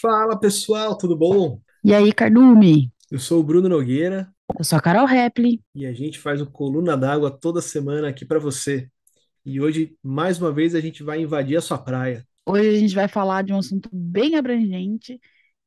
Fala pessoal, tudo bom? E aí, Cardume? Eu sou o Bruno Nogueira Eu sou a Carol Repli. e a gente faz o Coluna d'Água toda semana aqui para você. E hoje, mais uma vez, a gente vai invadir a sua praia. Hoje a gente vai falar de um assunto bem abrangente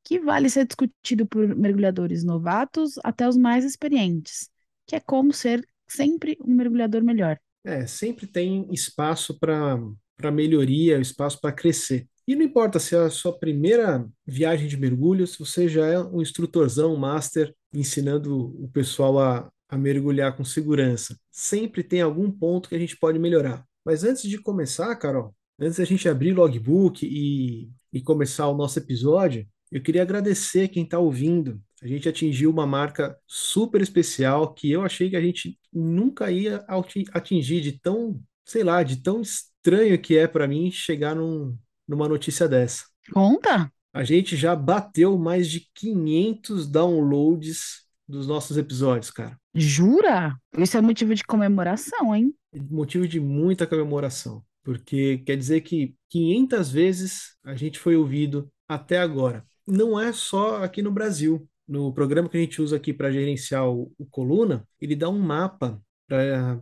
que vale ser discutido por mergulhadores novatos até os mais experientes, que é como ser sempre um mergulhador melhor. É, sempre tem espaço para para melhoria, espaço para crescer. E não importa se é a sua primeira viagem de mergulho, se você já é um instrutorzão, um master, ensinando o pessoal a, a mergulhar com segurança. Sempre tem algum ponto que a gente pode melhorar. Mas antes de começar, Carol, antes da gente abrir o logbook e, e começar o nosso episódio, eu queria agradecer quem está ouvindo. A gente atingiu uma marca super especial que eu achei que a gente nunca ia ati- atingir de tão, sei lá, de tão estranho que é para mim chegar num, numa notícia dessa. Conta? A gente já bateu mais de 500 downloads dos nossos episódios, cara. Jura? Isso é motivo de comemoração, hein? Motivo de muita comemoração, porque quer dizer que 500 vezes a gente foi ouvido até agora. Não é só aqui no Brasil. No programa que a gente usa aqui para gerenciar o, o Coluna, ele dá um mapa para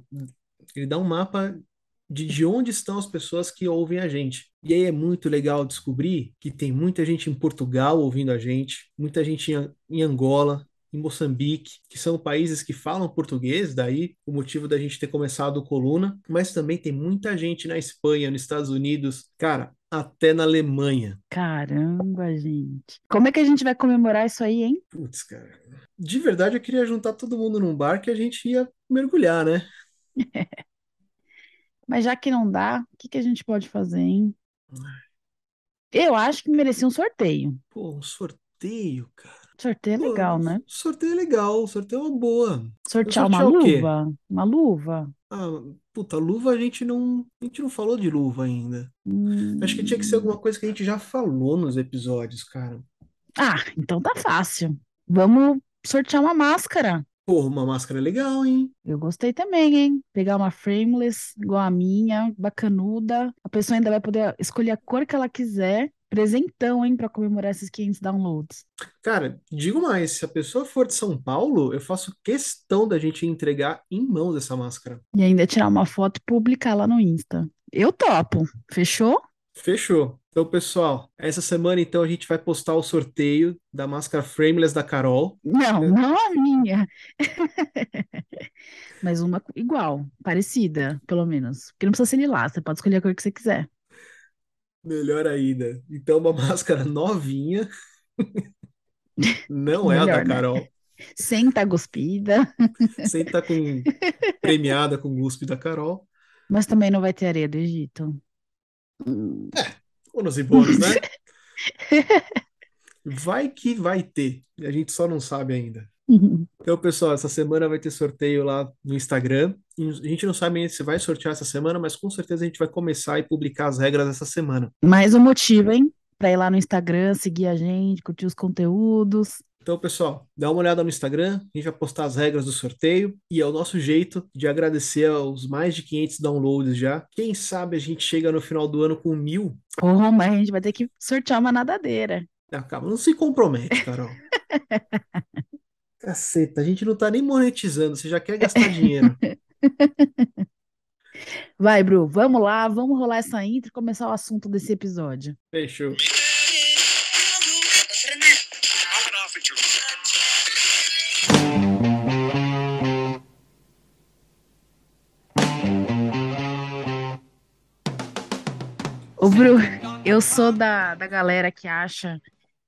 ele dá um mapa de, de onde estão as pessoas que ouvem a gente. E aí é muito legal descobrir que tem muita gente em Portugal ouvindo a gente, muita gente em, em Angola, em Moçambique, que são países que falam português, daí o motivo da gente ter começado o Coluna, mas também tem muita gente na Espanha, nos Estados Unidos, cara, até na Alemanha. Caramba, gente. Como é que a gente vai comemorar isso aí, hein? Putz, cara. De verdade, eu queria juntar todo mundo num bar que a gente ia mergulhar, né? Mas já que não dá, o que que a gente pode fazer, hein? Eu acho que merecia um sorteio. Pô, um sorteio, cara. Sorteio é Pô, legal, né? sorteio é legal, sorteio é uma boa. Sortear uma luva? Uma luva? Ah, puta, luva a gente não, a gente não falou de luva ainda. Acho que tinha que ser Hum. alguma coisa que a gente já falou nos episódios, cara. Ah, então tá fácil. Vamos sortear uma máscara. Porra, uma máscara legal, hein? Eu gostei também, hein? Pegar uma frameless, igual a minha, bacanuda. A pessoa ainda vai poder escolher a cor que ela quiser. Presentão, hein, pra comemorar esses 500 downloads. Cara, digo mais, se a pessoa for de São Paulo, eu faço questão da gente entregar em mãos essa máscara. E ainda tirar uma foto e publicar lá no Insta. Eu topo. Fechou? Fechou. Então, pessoal, essa semana então a gente vai postar o sorteio da máscara frameless da Carol. Não, não a minha. Mas uma igual, parecida, pelo menos. Porque não precisa ser lilás, você pode escolher a cor que você quiser. Melhor ainda. Então, uma máscara novinha. Não é a da Melhor, né? Carol. Sem tá guspida, Sem estar com premiada com guspe da Carol. mas também não vai ter areia do Egito. Hum. Ônus e bônus, né? Vai que vai ter. A gente só não sabe ainda. Então, pessoal, essa semana vai ter sorteio lá no Instagram. A gente não sabe ainda se vai sortear essa semana, mas com certeza a gente vai começar e publicar as regras essa semana. Mais um motivo, hein? Pra ir lá no Instagram, seguir a gente, curtir os conteúdos. Então, pessoal, dá uma olhada no Instagram, a gente vai postar as regras do sorteio e é o nosso jeito de agradecer aos mais de 500 downloads já. Quem sabe a gente chega no final do ano com mil. Oh, mas a gente vai ter que sortear uma nadadeira. Ah, calma, não se compromete, Carol. Caceta, a gente não tá nem monetizando, você já quer gastar dinheiro. Vai, Bru, vamos lá, vamos rolar essa intro e começar o assunto desse episódio. Fechou. Ô, Bru, eu sou da, da galera que acha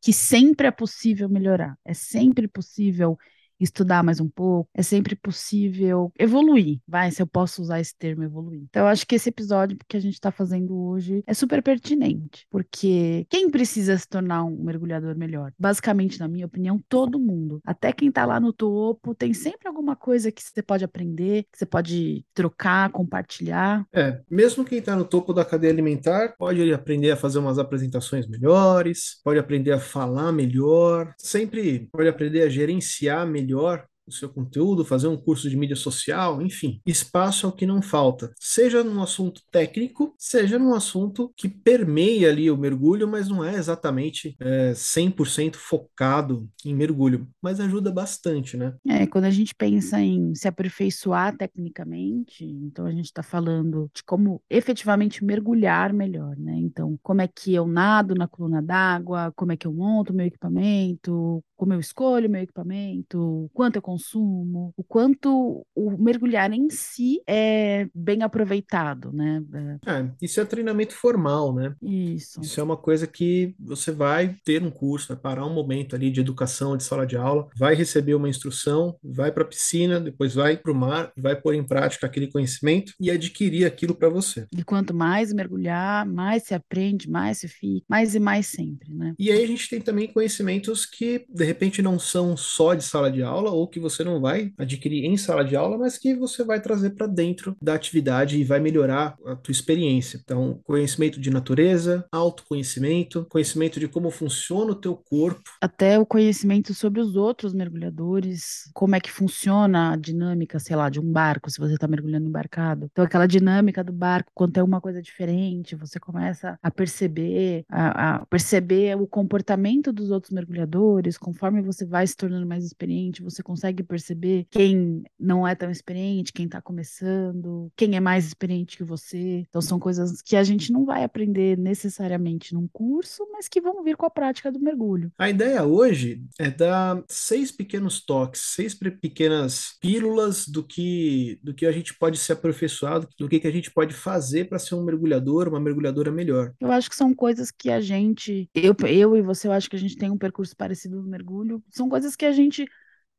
que sempre é possível melhorar, é sempre possível estudar mais um pouco, é sempre possível evoluir, vai, se eu posso usar esse termo evoluir. Então, eu acho que esse episódio que a gente está fazendo hoje é super pertinente, porque quem precisa se tornar um mergulhador melhor? Basicamente, na minha opinião, todo mundo. Até quem está lá no topo, tem sempre alguma coisa que você pode aprender, que você pode trocar, compartilhar. É, mesmo quem está no topo da cadeia alimentar pode aprender a fazer umas apresentações melhores, pode aprender a falar melhor, sempre pode aprender a gerenciar melhor melhor o seu conteúdo, fazer um curso de mídia social, enfim. Espaço é o que não falta, seja num assunto técnico, seja num assunto que permeia ali o mergulho, mas não é exatamente é, 100% focado em mergulho, mas ajuda bastante, né? É, quando a gente pensa em se aperfeiçoar tecnicamente, então a gente está falando de como efetivamente mergulhar melhor, né? Então, como é que eu nado na coluna d'água, como é que eu monto meu equipamento, como eu escolho meu equipamento, quanto eu consumo, o quanto o mergulhar em si é bem aproveitado, né? É, isso é treinamento formal, né? Isso. Isso é uma coisa que você vai ter um curso, vai parar um momento ali de educação, de sala de aula, vai receber uma instrução, vai para a piscina, depois vai para o mar, vai pôr em prática aquele conhecimento e adquirir aquilo para você. E quanto mais mergulhar, mais se aprende, mais se fica, mais e mais sempre, né? E aí a gente tem também conhecimentos que, de repente não são só de sala de aula ou que você não vai adquirir em sala de aula, mas que você vai trazer para dentro da atividade e vai melhorar a tua experiência. Então, conhecimento de natureza, autoconhecimento, conhecimento de como funciona o teu corpo. Até o conhecimento sobre os outros mergulhadores, como é que funciona a dinâmica, sei lá, de um barco, se você está mergulhando embarcado. Então, aquela dinâmica do barco, quando tem uma coisa diferente, você começa a perceber, a, a perceber o comportamento dos outros mergulhadores, conforme você vai se tornando mais experiente, você consegue perceber quem não é tão experiente, quem está começando, quem é mais experiente que você. Então são coisas que a gente não vai aprender necessariamente num curso, mas que vão vir com a prática do mergulho. A ideia hoje é dar seis pequenos toques, seis pequenas pílulas do que do que a gente pode ser aperfeiçoado, do que, que a gente pode fazer para ser um mergulhador, uma mergulhadora melhor. Eu acho que são coisas que a gente, eu, eu e você, eu acho que a gente tem um percurso parecido no mergulho. São coisas que a gente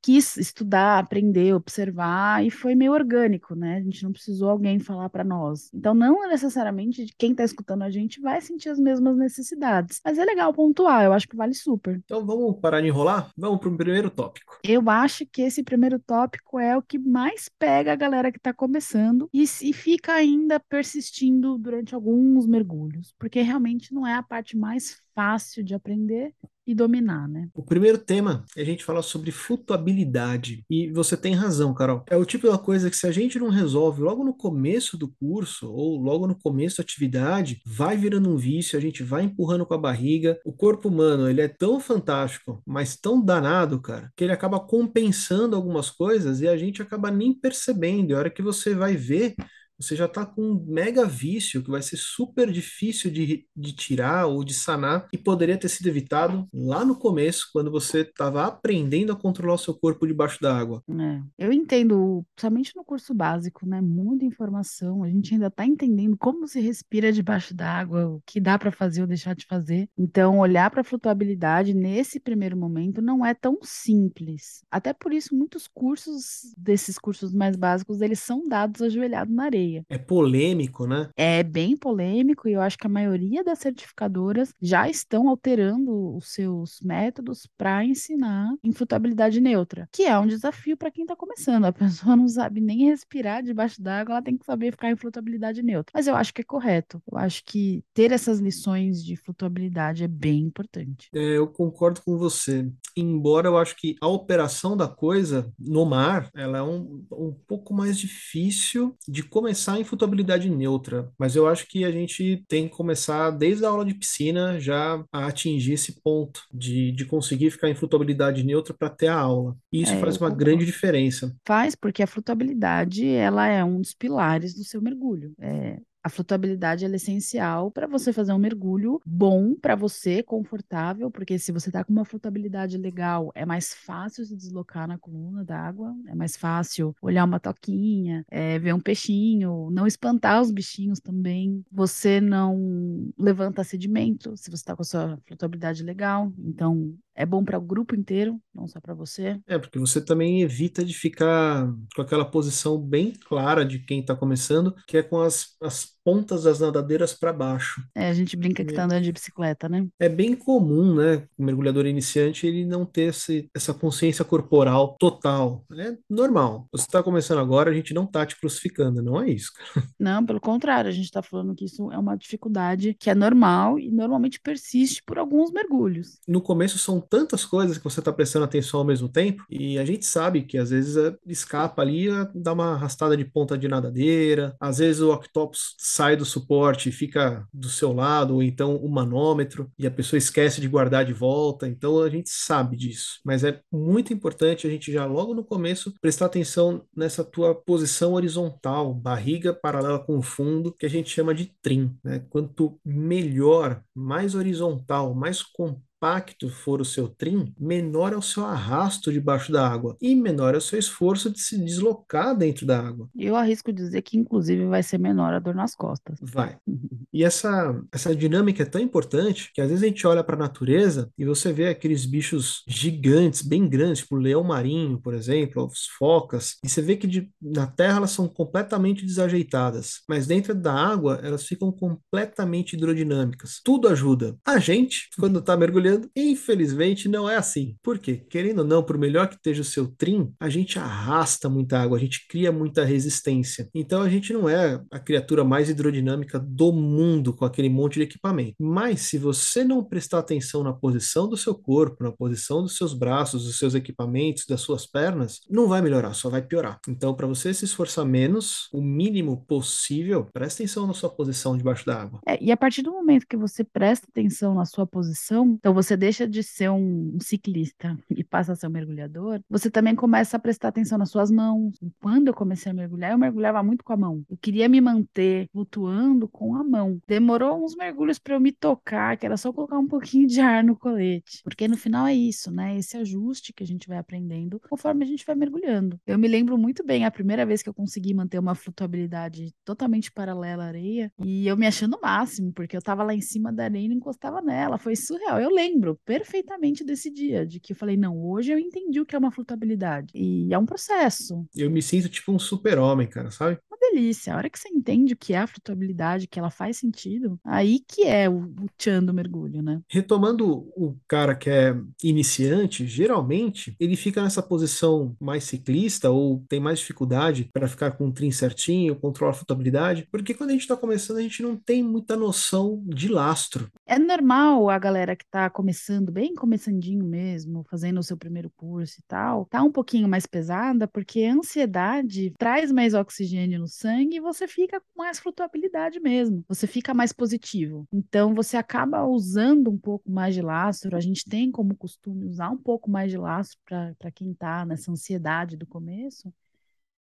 quis estudar, aprender, observar e foi meio orgânico, né? A gente não precisou alguém falar para nós. Então, não necessariamente quem está escutando a gente vai sentir as mesmas necessidades, mas é legal pontuar, eu acho que vale super. Então, vamos parar de enrolar? Vamos para o primeiro tópico. Eu acho que esse primeiro tópico é o que mais pega a galera que está começando e, e fica ainda persistindo durante alguns mergulhos, porque realmente não é a parte mais fácil de aprender e dominar, né? O primeiro tema é a gente falar sobre flutuabilidade. E você tem razão, Carol. É o tipo da coisa que se a gente não resolve logo no começo do curso ou logo no começo da atividade, vai virando um vício, a gente vai empurrando com a barriga. O corpo humano, ele é tão fantástico, mas tão danado, cara, que ele acaba compensando algumas coisas e a gente acaba nem percebendo. E a hora que você vai ver, você já está com um mega vício que vai ser super difícil de, de tirar ou de sanar e poderia ter sido evitado lá no começo, quando você estava aprendendo a controlar o seu corpo debaixo da água. É, eu entendo, somente no curso básico, né? Muita informação, a gente ainda está entendendo como se respira debaixo da água, o que dá para fazer ou deixar de fazer. Então, olhar para a flutuabilidade nesse primeiro momento não é tão simples. Até por isso, muitos cursos desses cursos mais básicos, eles são dados ajoelhados na areia. É polêmico, né? É bem polêmico e eu acho que a maioria das certificadoras já estão alterando os seus métodos para ensinar influtabilidade neutra, que é um desafio para quem está começando. A pessoa não sabe nem respirar debaixo d'água, ela tem que saber ficar em flutuabilidade neutra. Mas eu acho que é correto. Eu acho que ter essas lições de flutuabilidade é bem importante. É, eu concordo com você. Embora eu acho que a operação da coisa no mar, ela é um, um pouco mais difícil de começar começar em flutuabilidade neutra, mas eu acho que a gente tem que começar desde a aula de piscina já a atingir esse ponto de, de conseguir ficar em flutuabilidade neutra para ter a aula. E isso é, faz uma grande diferença. Faz, porque a flutuabilidade ela é um dos pilares do seu mergulho. É, a flutuabilidade é essencial para você fazer um mergulho bom para você, confortável, porque se você está com uma flutuabilidade legal, é mais fácil se deslocar na coluna d'água, é mais fácil olhar uma toquinha, é, ver um peixinho, não espantar os bichinhos também. Você não levanta sedimento se você está com a sua flutuabilidade legal. Então, é bom para o grupo inteiro, não só para você. É, porque você também evita de ficar com aquela posição bem clara de quem está começando, que é com as, as pontas das nadadeiras para baixo. É, a gente brinca que está andando de bicicleta, né? É bem comum, né, o mergulhador iniciante, ele não ter esse, essa consciência corporal total. É normal. Você está começando agora, a gente não está te crucificando, não é isso. Não, pelo contrário, a gente está falando que isso é uma dificuldade que é normal e normalmente persiste por alguns mergulhos. No começo são tantas coisas que você está prestando atenção ao mesmo tempo, e a gente sabe que às vezes é, escapa ali, é, dá uma arrastada de ponta de nadadeira, às vezes o octopus sai do suporte e fica do seu lado, ou então o manômetro, e a pessoa esquece de guardar de volta, então a gente sabe disso. Mas é muito importante a gente já logo no começo prestar atenção nessa tua posição horizontal, barriga paralela com o fundo, que a gente chama de trim. Né? Quanto melhor, mais horizontal, mais compacto, compacto for o seu trim, menor é o seu arrasto debaixo da água e menor é o seu esforço de se deslocar dentro da água. Eu arrisco dizer que, inclusive, vai ser menor a dor nas costas. Vai. E essa, essa dinâmica é tão importante que às vezes a gente olha para a natureza e você vê aqueles bichos gigantes, bem grandes, tipo o leão marinho, por exemplo, as focas, e você vê que de, na terra elas são completamente desajeitadas, mas dentro da água elas ficam completamente hidrodinâmicas. Tudo ajuda. A gente, quando está mergulhando, infelizmente não é assim. Por quê? Querendo ou não, por melhor que esteja o seu trim, a gente arrasta muita água, a gente cria muita resistência. Então a gente não é a criatura mais hidrodinâmica do mundo com aquele monte de equipamento. Mas se você não prestar atenção na posição do seu corpo, na posição dos seus braços, dos seus equipamentos, das suas pernas, não vai melhorar, só vai piorar. Então, para você se esforçar menos, o mínimo possível, presta atenção na sua posição debaixo da água. É, e a partir do momento que você presta atenção na sua posição, então você deixa de ser um, ciclista e passa a ser um mergulhador, você também começa a prestar atenção nas suas mãos. Quando eu comecei a mergulhar, eu mergulhava muito com a mão. Eu queria me manter flutuando com a mão. Demorou uns mergulhos para eu me tocar, que era só colocar um pouquinho de ar no colete. Porque no final é isso, né? Esse ajuste que a gente vai aprendendo conforme a gente vai mergulhando. Eu me lembro muito bem a primeira vez que eu consegui manter uma flutuabilidade totalmente paralela à areia e eu me achando o máximo, porque eu tava lá em cima da areia e não encostava nela. Foi surreal. Eu lembro lembro perfeitamente desse dia, de que eu falei, não, hoje eu entendi o que é uma flutuabilidade. E é um processo. Eu me sinto tipo um super-homem, cara, sabe? Uma delícia. A hora que você entende o que é a flutuabilidade, que ela faz sentido, aí que é o, o tchan do mergulho, né? Retomando o cara que é iniciante, geralmente ele fica nessa posição mais ciclista ou tem mais dificuldade para ficar com o trim certinho, controlar a flutuabilidade, porque quando a gente está começando, a gente não tem muita noção de lastro. É normal a galera que está começando, bem começandinho mesmo, fazendo o seu primeiro curso e tal, tá um pouquinho mais pesada, porque a ansiedade traz mais oxigênio no sangue e você fica com mais flutuabilidade mesmo. Você fica mais positivo. Então você acaba usando um pouco mais de lastro. A gente tem como costume usar um pouco mais de lastro para quem tá nessa ansiedade do começo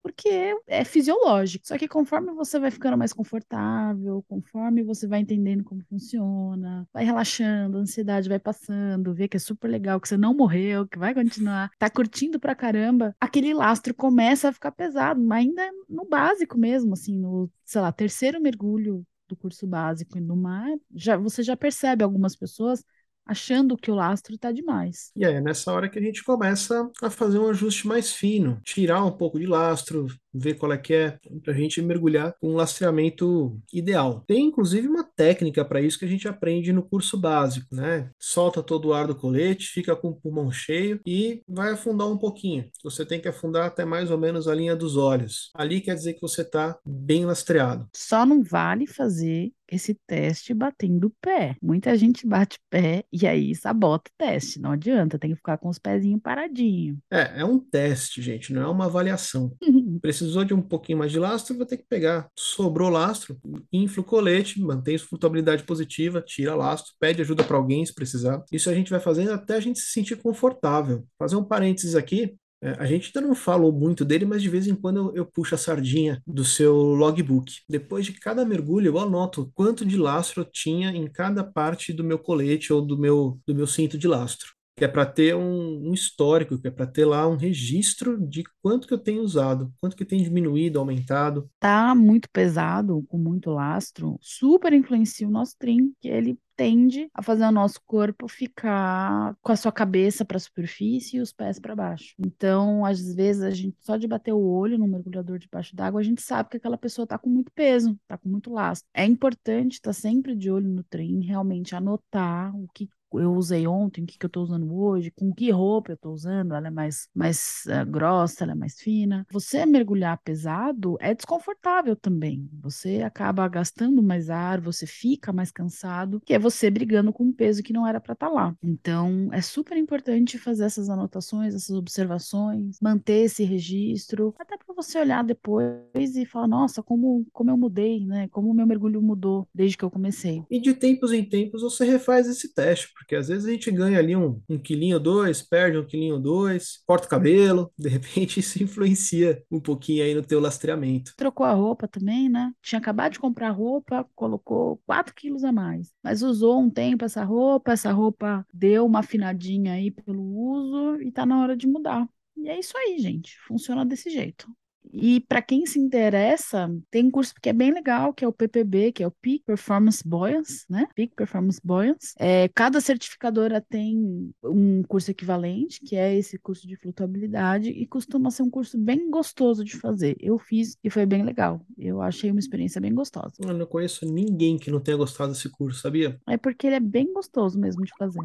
porque é fisiológico. Só que conforme você vai ficando mais confortável, conforme você vai entendendo como funciona, vai relaxando, a ansiedade vai passando, vê que é super legal, que você não morreu, que vai continuar, tá curtindo pra caramba, aquele lastro começa a ficar pesado, mas ainda no básico mesmo, assim, no, sei lá, terceiro mergulho do curso básico no mar, já, você já percebe algumas pessoas achando que o lastro está demais. E é nessa hora que a gente começa a fazer um ajuste mais fino, tirar um pouco de lastro, ver qual é que é, para a gente mergulhar com um lastreamento ideal. Tem inclusive uma técnica para isso que a gente aprende no curso básico, né? Solta todo o ar do colete, fica com o pulmão cheio e vai afundar um pouquinho. Você tem que afundar até mais ou menos a linha dos olhos. Ali quer dizer que você está bem lastreado. Só não vale fazer esse teste batendo o pé. Muita gente bate pé e aí sabota o teste. Não adianta, tem que ficar com os pezinhos paradinhos. É, é um teste, gente, não é uma avaliação. Precisou de um pouquinho mais de lastro, vai ter que pegar. Sobrou lastro, infla o colete, mantém sua flutuabilidade positiva, tira lastro, pede ajuda para alguém se precisar. Isso a gente vai fazendo até a gente se sentir confortável. Fazer um parênteses aqui, é, a gente ainda não falou muito dele, mas de vez em quando eu, eu, puxo a sardinha do seu logbook. Depois de cada mergulho, eu anoto quanto de lastro tinha em cada parte do meu colete ou do meu, do meu cinto de lastro. Que é para ter um, um, histórico, que é para ter lá um registro de quanto que eu tenho usado, quanto que tem diminuído, aumentado. Tá muito pesado, com muito lastro, super influencia o nosso trim, que ele tende a fazer o nosso corpo ficar com a sua cabeça para a superfície e os pés para baixo. Então, às vezes, a gente só de bater o olho no mergulhador debaixo d'água, a gente sabe que aquela pessoa está com muito peso, está com muito lastro. É importante estar tá sempre de olho no trem, realmente anotar o que eu usei ontem, o que, que eu estou usando hoje, com que roupa eu estou usando, ela é mais, mais uh, grossa, ela é mais fina. Você mergulhar pesado é desconfortável também. Você acaba gastando mais ar, você fica mais cansado, que é você brigando com um peso que não era para estar tá lá. Então, é super importante fazer essas anotações, essas observações, manter esse registro, até para você olhar depois e falar, nossa, como, como eu mudei, né? Como o meu mergulho mudou desde que eu comecei. E de tempos em tempos você refaz esse teste, porque às vezes a gente ganha ali um, um quilinho dois, perde um quilinho dois, corta o cabelo, de repente isso influencia um pouquinho aí no teu lastreamento. Trocou a roupa também, né? Tinha acabado de comprar roupa, colocou 4 quilos a mais, mas usou um tempo essa roupa, essa roupa deu uma afinadinha aí pelo uso e tá na hora de mudar. E é isso aí, gente. Funciona desse jeito. E para quem se interessa, tem um curso que é bem legal, que é o PPB, que é o Peak Performance Buoyance, né? Peak Performance Buoyance. É, cada certificadora tem um curso equivalente, que é esse curso de flutuabilidade, e costuma ser um curso bem gostoso de fazer. Eu fiz e foi bem legal. Eu achei uma experiência bem gostosa. Eu não conheço ninguém que não tenha gostado desse curso, sabia? É porque ele é bem gostoso mesmo de fazer.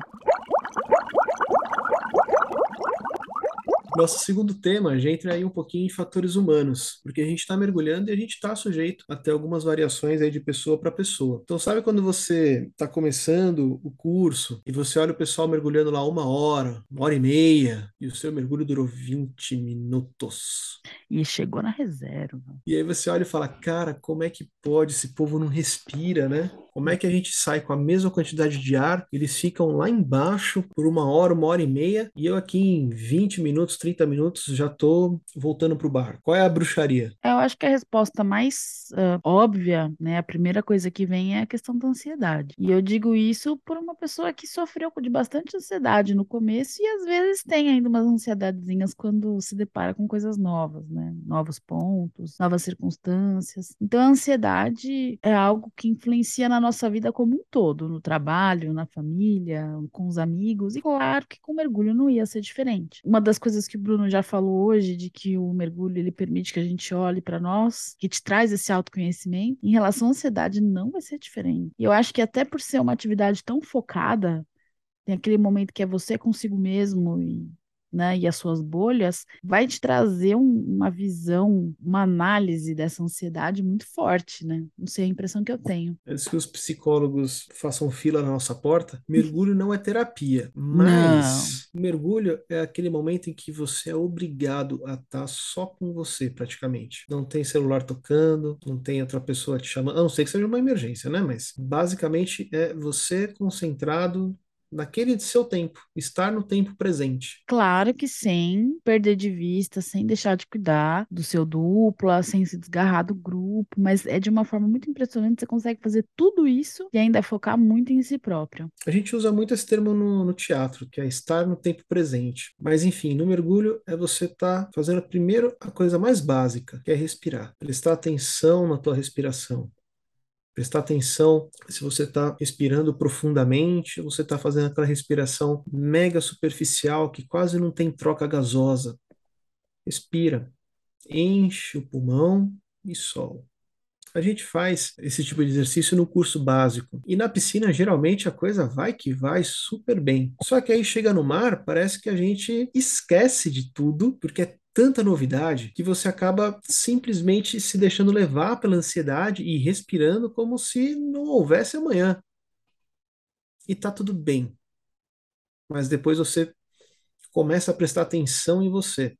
Nosso segundo tema, a gente entra aí um pouquinho em fatores humanos, porque a gente está mergulhando e a gente está sujeito a ter algumas variações aí de pessoa para pessoa. Então, sabe quando você está começando o curso e você olha o pessoal mergulhando lá uma hora, uma hora e meia, e o seu mergulho durou 20 minutos? E chegou na reserva. E aí você olha e fala, cara, como é que pode? Esse povo não respira, né? Como é que a gente sai com a mesma quantidade de ar? Eles ficam lá embaixo por uma hora, uma hora e meia, e eu aqui em 20 minutos, 30 minutos já tô voltando pro bar. Qual é a bruxaria? Eu acho que a resposta mais uh, óbvia, né, a primeira coisa que vem é a questão da ansiedade. E eu digo isso por uma pessoa que sofreu de bastante ansiedade no começo e às vezes tem ainda umas ansiedadezinhas quando se depara com coisas novas, né? Novos pontos, novas circunstâncias. Então a ansiedade é algo que influencia na nossa vida como um todo, no trabalho, na família, com os amigos, e claro que com mergulho não ia ser diferente. Uma das coisas que o Bruno já falou hoje, de que o mergulho ele permite que a gente olhe para nós, que te traz esse autoconhecimento, em relação à ansiedade não vai ser diferente. E eu acho que até por ser uma atividade tão focada, tem aquele momento que é você consigo mesmo e né, e as suas bolhas, vai te trazer um, uma visão, uma análise dessa ansiedade muito forte, né? Não sei a impressão que eu tenho. Antes que os psicólogos façam fila na nossa porta, mergulho não é terapia, mas não. mergulho é aquele momento em que você é obrigado a estar só com você, praticamente. Não tem celular tocando, não tem outra pessoa te chamando, a não ser que seja uma emergência, né? Mas basicamente é você concentrado naquele seu tempo, estar no tempo presente. Claro que sem perder de vista, sem deixar de cuidar do seu dupla, sem se desgarrar do grupo, mas é de uma forma muito impressionante, você consegue fazer tudo isso e ainda focar muito em si próprio. A gente usa muito esse termo no, no teatro, que é estar no tempo presente. Mas enfim, no mergulho é você estar tá fazendo primeiro a coisa mais básica, que é respirar. Prestar atenção na tua respiração prestar atenção se você está respirando profundamente, você está fazendo aquela respiração mega superficial que quase não tem troca gasosa. Respira, enche o pulmão e solta. A gente faz esse tipo de exercício no curso básico. E na piscina, geralmente, a coisa vai que vai super bem. Só que aí chega no mar, parece que a gente esquece de tudo, porque é tanta novidade que você acaba simplesmente se deixando levar pela ansiedade e respirando como se não houvesse amanhã. E tá tudo bem. Mas depois você começa a prestar atenção em você.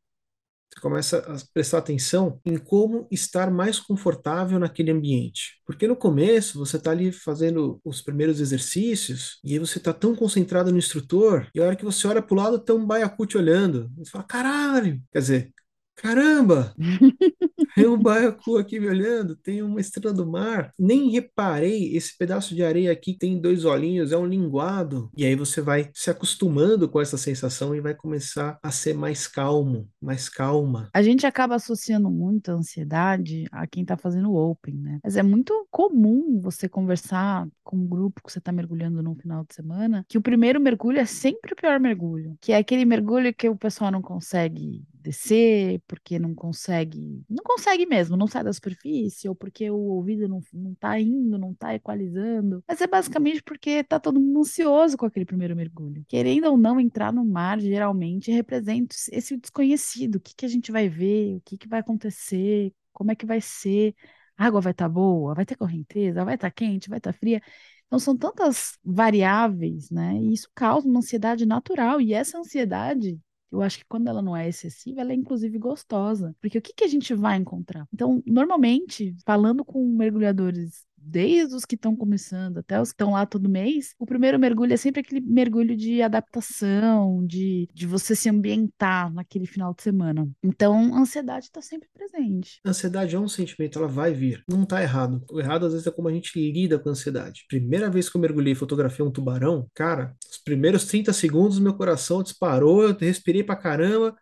Você começa a prestar atenção em como estar mais confortável naquele ambiente. Porque no começo você está ali fazendo os primeiros exercícios e aí você está tão concentrado no instrutor e a hora que você olha para o lado tem um baiacu te olhando. Você fala, caralho! Quer dizer, caramba! Tem um baiacu aqui me olhando, tem uma estrela do mar. Nem reparei esse pedaço de areia aqui tem dois olhinhos, é um linguado. E aí você vai se acostumando com essa sensação e vai começar a ser mais calmo, mais calma. A gente acaba associando muito a ansiedade a quem está fazendo o open, né? Mas é muito comum você conversar com um grupo que você está mergulhando no final de semana, que o primeiro mergulho é sempre o pior mergulho, que é aquele mergulho que o pessoal não consegue descer, porque não consegue, não consegue mesmo, não sai da superfície, ou porque o ouvido não, não tá indo, não tá equalizando. Mas é basicamente porque tá todo mundo ansioso com aquele primeiro mergulho. Querendo ou não entrar no mar, geralmente representa esse desconhecido. O que, que a gente vai ver, o que, que vai acontecer, como é que vai ser. A água vai estar tá boa, vai ter correnteza, vai estar tá quente, vai estar tá fria. Então, são tantas variáveis, né? E isso causa uma ansiedade natural. E essa ansiedade, eu acho que quando ela não é excessiva, ela é inclusive gostosa. Porque o que, que a gente vai encontrar? Então, normalmente, falando com mergulhadores desde os que estão começando até os que estão lá todo mês, o primeiro mergulho é sempre aquele mergulho de adaptação, de, de você se ambientar naquele final de semana. Então, a ansiedade está sempre presente. A ansiedade é um sentimento, ela vai vir. Não está errado. O errado, às vezes, é como a gente lida com a ansiedade. Primeira vez que eu mergulhei e fotografei um tubarão, cara, primeiros 30 segundos meu coração disparou, eu respirei pra caramba.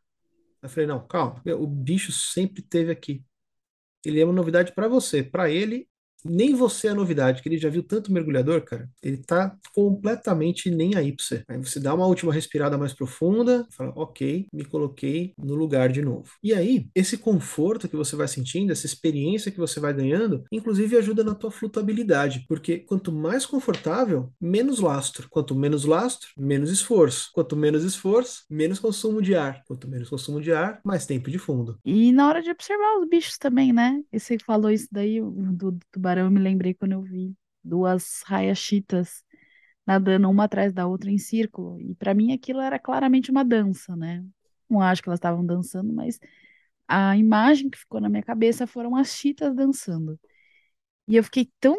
Eu falei, não, calma, o bicho sempre teve aqui. Ele é uma novidade para você, para ele nem você é novidade, que ele já viu tanto mergulhador, cara, ele tá completamente nem aí pra você. Aí você dá uma última respirada mais profunda, fala, ok, me coloquei no lugar de novo. E aí, esse conforto que você vai sentindo, essa experiência que você vai ganhando, inclusive ajuda na tua flutuabilidade, porque quanto mais confortável, menos lastro. Quanto menos lastro, menos esforço. Quanto menos esforço, menos consumo de ar. Quanto menos consumo de ar, mais tempo de fundo. E na hora de observar os bichos também, né? E você falou isso daí do tubarão tubarão, eu me lembrei quando eu vi duas raiachitas nadando uma atrás da outra em círculo. E para mim aquilo era claramente uma dança, né? Não acho que elas estavam dançando, mas a imagem que ficou na minha cabeça foram as chitas dançando. E eu fiquei tão.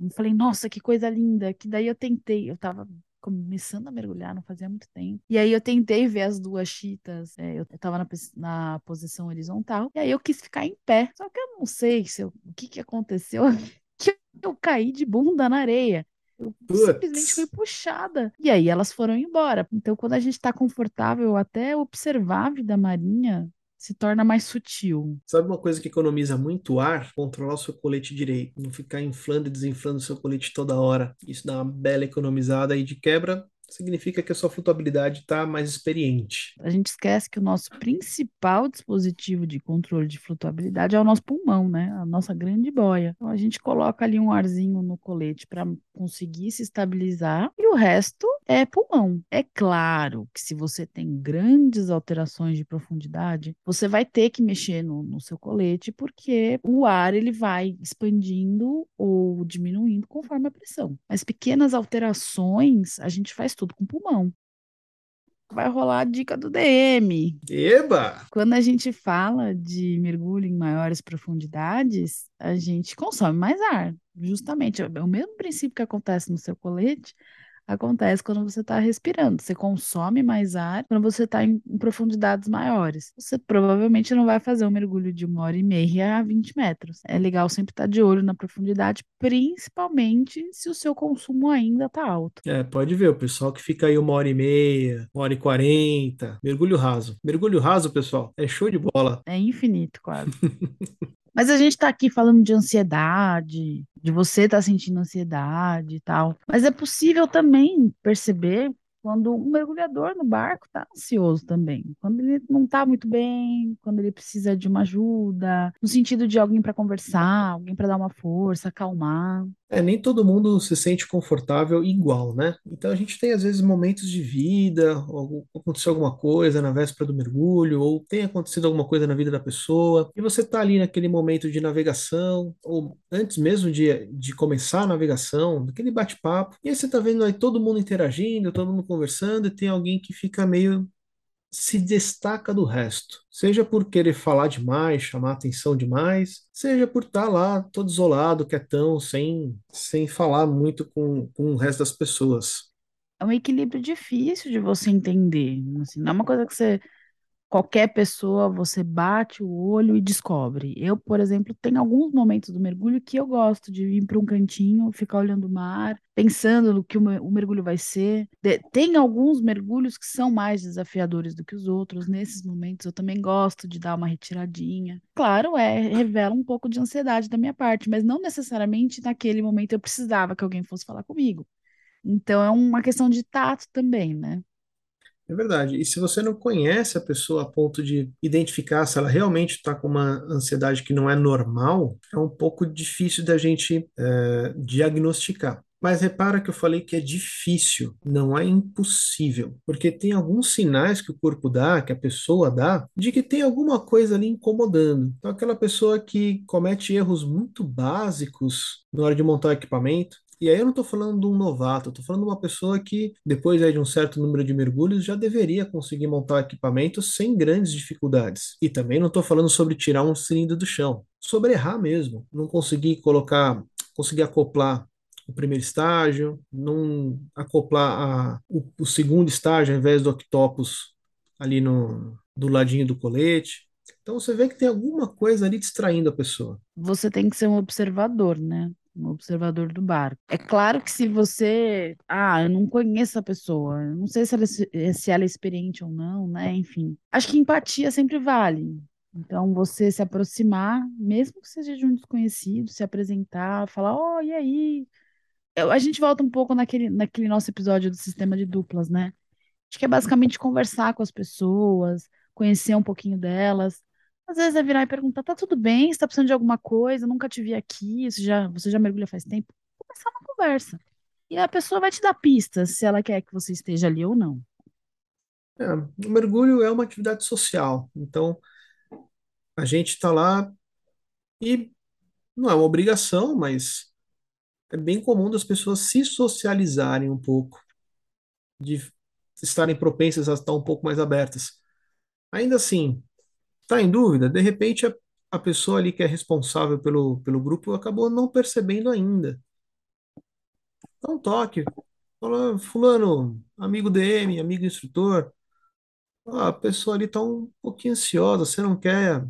Eu falei, nossa, que coisa linda! Que daí eu tentei, eu tava começando a mergulhar, não fazia muito tempo. E aí eu tentei ver as duas chitas, é, eu tava na, na, posição horizontal, e aí eu quis ficar em pé. Só que eu não sei se eu, o que que aconteceu, que eu caí de bunda na areia. Eu Putz. simplesmente fui puxada. E aí elas foram embora. Então, quando a gente está confortável, até observar a vida marinha se torna mais sutil. Sabe uma coisa que economiza muito ar? Controlar o seu colete direito. Não ficar inflando e desinflando o seu colete toda hora. Isso dá uma bela economizada e de quebra significa que a sua flutuabilidade está mais experiente. A gente esquece que o nosso principal dispositivo de controle de flutuabilidade é o nosso pulmão, né? A nossa grande boia. Então a gente coloca ali um arzinho no colete para conseguir se estabilizar e o resto é pulmão. É claro que se você tem grandes alterações de profundidade, você vai ter que mexer no, no seu colete porque o ar ele vai expandindo ou diminuindo conforme a pressão. Mas pequenas alterações a gente faz tudo com pulmão. Vai rolar a dica do DM. Eba! Quando a gente fala de mergulho em maiores profundidades, a gente consome mais ar. Justamente, é o mesmo princípio que acontece no seu colete, acontece quando você está respirando. Você consome mais ar quando você está em, profundidades maiores. Você provavelmente não vai fazer um mergulho de uma hora e meia a 20 metros. É legal sempre estar tá de olho na profundidade, principalmente se o seu consumo ainda está alto. É, pode ver, o pessoal que fica aí uma hora e meia, uma hora e quarenta, mergulho raso. Mergulho raso, pessoal, é show de bola. É infinito, quase. Mas a gente está aqui falando de ansiedade, de você estar tá sentindo ansiedade e tal. Mas é possível também perceber quando um mergulhador no barco está ansioso também, quando ele não está muito bem, quando ele precisa de uma ajuda, no sentido de alguém para conversar, alguém para dar uma força, acalmar. É, nem todo mundo se sente confortável igual, né? Então a gente tem às vezes momentos de vida, ou aconteceu alguma coisa na véspera do mergulho, ou tem acontecido alguma coisa na vida da pessoa, e você está ali naquele momento de navegação, ou antes mesmo de, de começar a navegação, naquele bate-papo, e aí você está vendo aí todo mundo interagindo, todo mundo conversando, e tem alguém que fica meio se destaca do resto, seja por querer falar demais, chamar atenção demais, seja por estar tá lá todo isolado, quietão, sem, sem falar muito com, com o resto das pessoas. É um equilíbrio difícil de você entender. Assim, não é uma coisa que você qualquer pessoa, você bate o olho e descobre. Eu, por exemplo, tenho alguns momentos do mergulho que eu gosto de ir para um cantinho, ficar olhando o mar, pensando no que o mergulho vai ser. Tem alguns mergulhos que são mais desafiadores do que os outros. Nesses momentos eu também gosto de dar uma retiradinha. Claro, é, revela um pouco de ansiedade da minha parte, mas não necessariamente naquele momento eu precisava que alguém fosse falar comigo. Então é uma questão de tato também, né? É verdade. E se você não conhece a pessoa a ponto de identificar se ela realmente está com uma ansiedade que não é normal, é um pouco difícil da gente é, diagnosticar. Mas repara que eu falei que é difícil, não é impossível, porque tem alguns sinais que o corpo dá, que a pessoa dá, de que tem alguma coisa ali incomodando. Então, aquela pessoa que comete erros muito básicos na hora de montar o equipamento, e aí eu não estou falando de um novato, estou falando de uma pessoa que, depois aí, de um certo número de mergulhos, já deveria conseguir montar equipamento sem grandes dificuldades. E também não estou falando sobre tirar um cilindro do chão, sobre errar mesmo, não conseguir colocar, conseguir acoplar o primeiro estágio, não acoplar a, o, o segundo estágio ao invés do octopus ali no, do ladinho do colete. Então você vê que tem alguma coisa ali distraindo a pessoa. Você tem que ser um observador, né? Um observador do barco. É claro que se você, ah, eu não conheço a pessoa, não sei se ela, é se ela é experiente ou não, né? Enfim, acho que empatia sempre vale. Então, você se aproximar, mesmo que seja de um desconhecido, se apresentar, falar, oh, e aí? Eu, a gente volta um pouco naquele, naquele nosso episódio do sistema de duplas, né? Acho que é basicamente conversar com as pessoas, conhecer um pouquinho delas, às vezes é virar e perguntar, tá tudo bem? Você tá precisando de alguma coisa? Nunca te vi aqui, você já, você já mergulha faz tempo? Começar uma conversa. E a pessoa vai te dar pistas se ela quer que você esteja ali ou não. É, o mergulho é uma atividade social, então a gente está lá e não é uma obrigação, mas é bem comum das pessoas se socializarem um pouco, de estarem propensas a estar um pouco mais abertas. Ainda assim, Está em dúvida? De repente a, a pessoa ali que é responsável pelo, pelo grupo acabou não percebendo ainda. Dá um toque. Fala, fulano, amigo DM, amigo instrutor. Ah, a pessoa ali está um pouquinho ansiosa, você não quer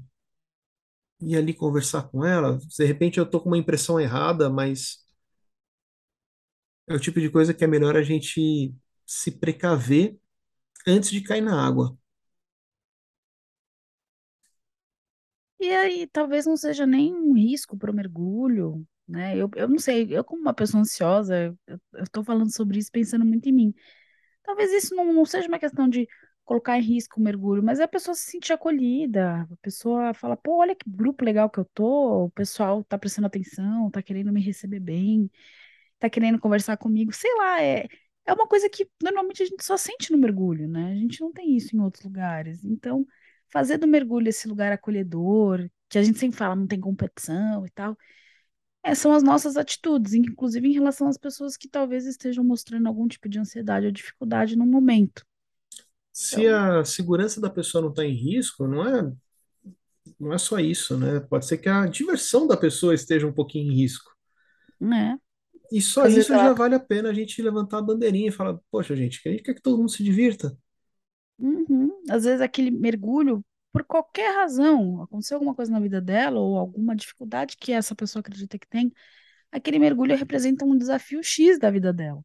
ir ali conversar com ela? De repente eu estou com uma impressão errada, mas é o tipo de coisa que é melhor a gente se precaver antes de cair na água. E aí, talvez não seja nem um risco para o mergulho, né? Eu, eu não sei, eu como uma pessoa ansiosa, eu, estou falando sobre isso pensando muito em mim. Talvez isso não, não seja uma questão de colocar em risco o mergulho, mas é a pessoa se sentir acolhida, a pessoa fala, pô, olha que grupo legal que eu tô, o pessoal tá prestando atenção, tá querendo me receber bem, tá querendo conversar comigo, sei lá, é, é uma coisa que normalmente a gente só sente no mergulho, né? A gente não tem isso em outros lugares. Então, fazer do mergulho esse lugar acolhedor, que a gente sempre fala, não tem competição e tal. É, são as nossas atitudes, inclusive em relação às pessoas que talvez estejam mostrando algum tipo de ansiedade ou dificuldade no momento. Se então, a segurança da pessoa não está em risco, não é, não é só isso, né? Pode ser que a diversão da pessoa esteja um pouquinho em risco. Né? E só isso já ela... vale a pena a gente levantar a bandeirinha e falar, poxa, gente, a gente quer que todo mundo se divirta. Uhum. Às vezes aquele mergulho, por qualquer razão, aconteceu alguma coisa na vida dela ou alguma dificuldade que essa pessoa acredita que tem, aquele mergulho representa um desafio X da vida dela.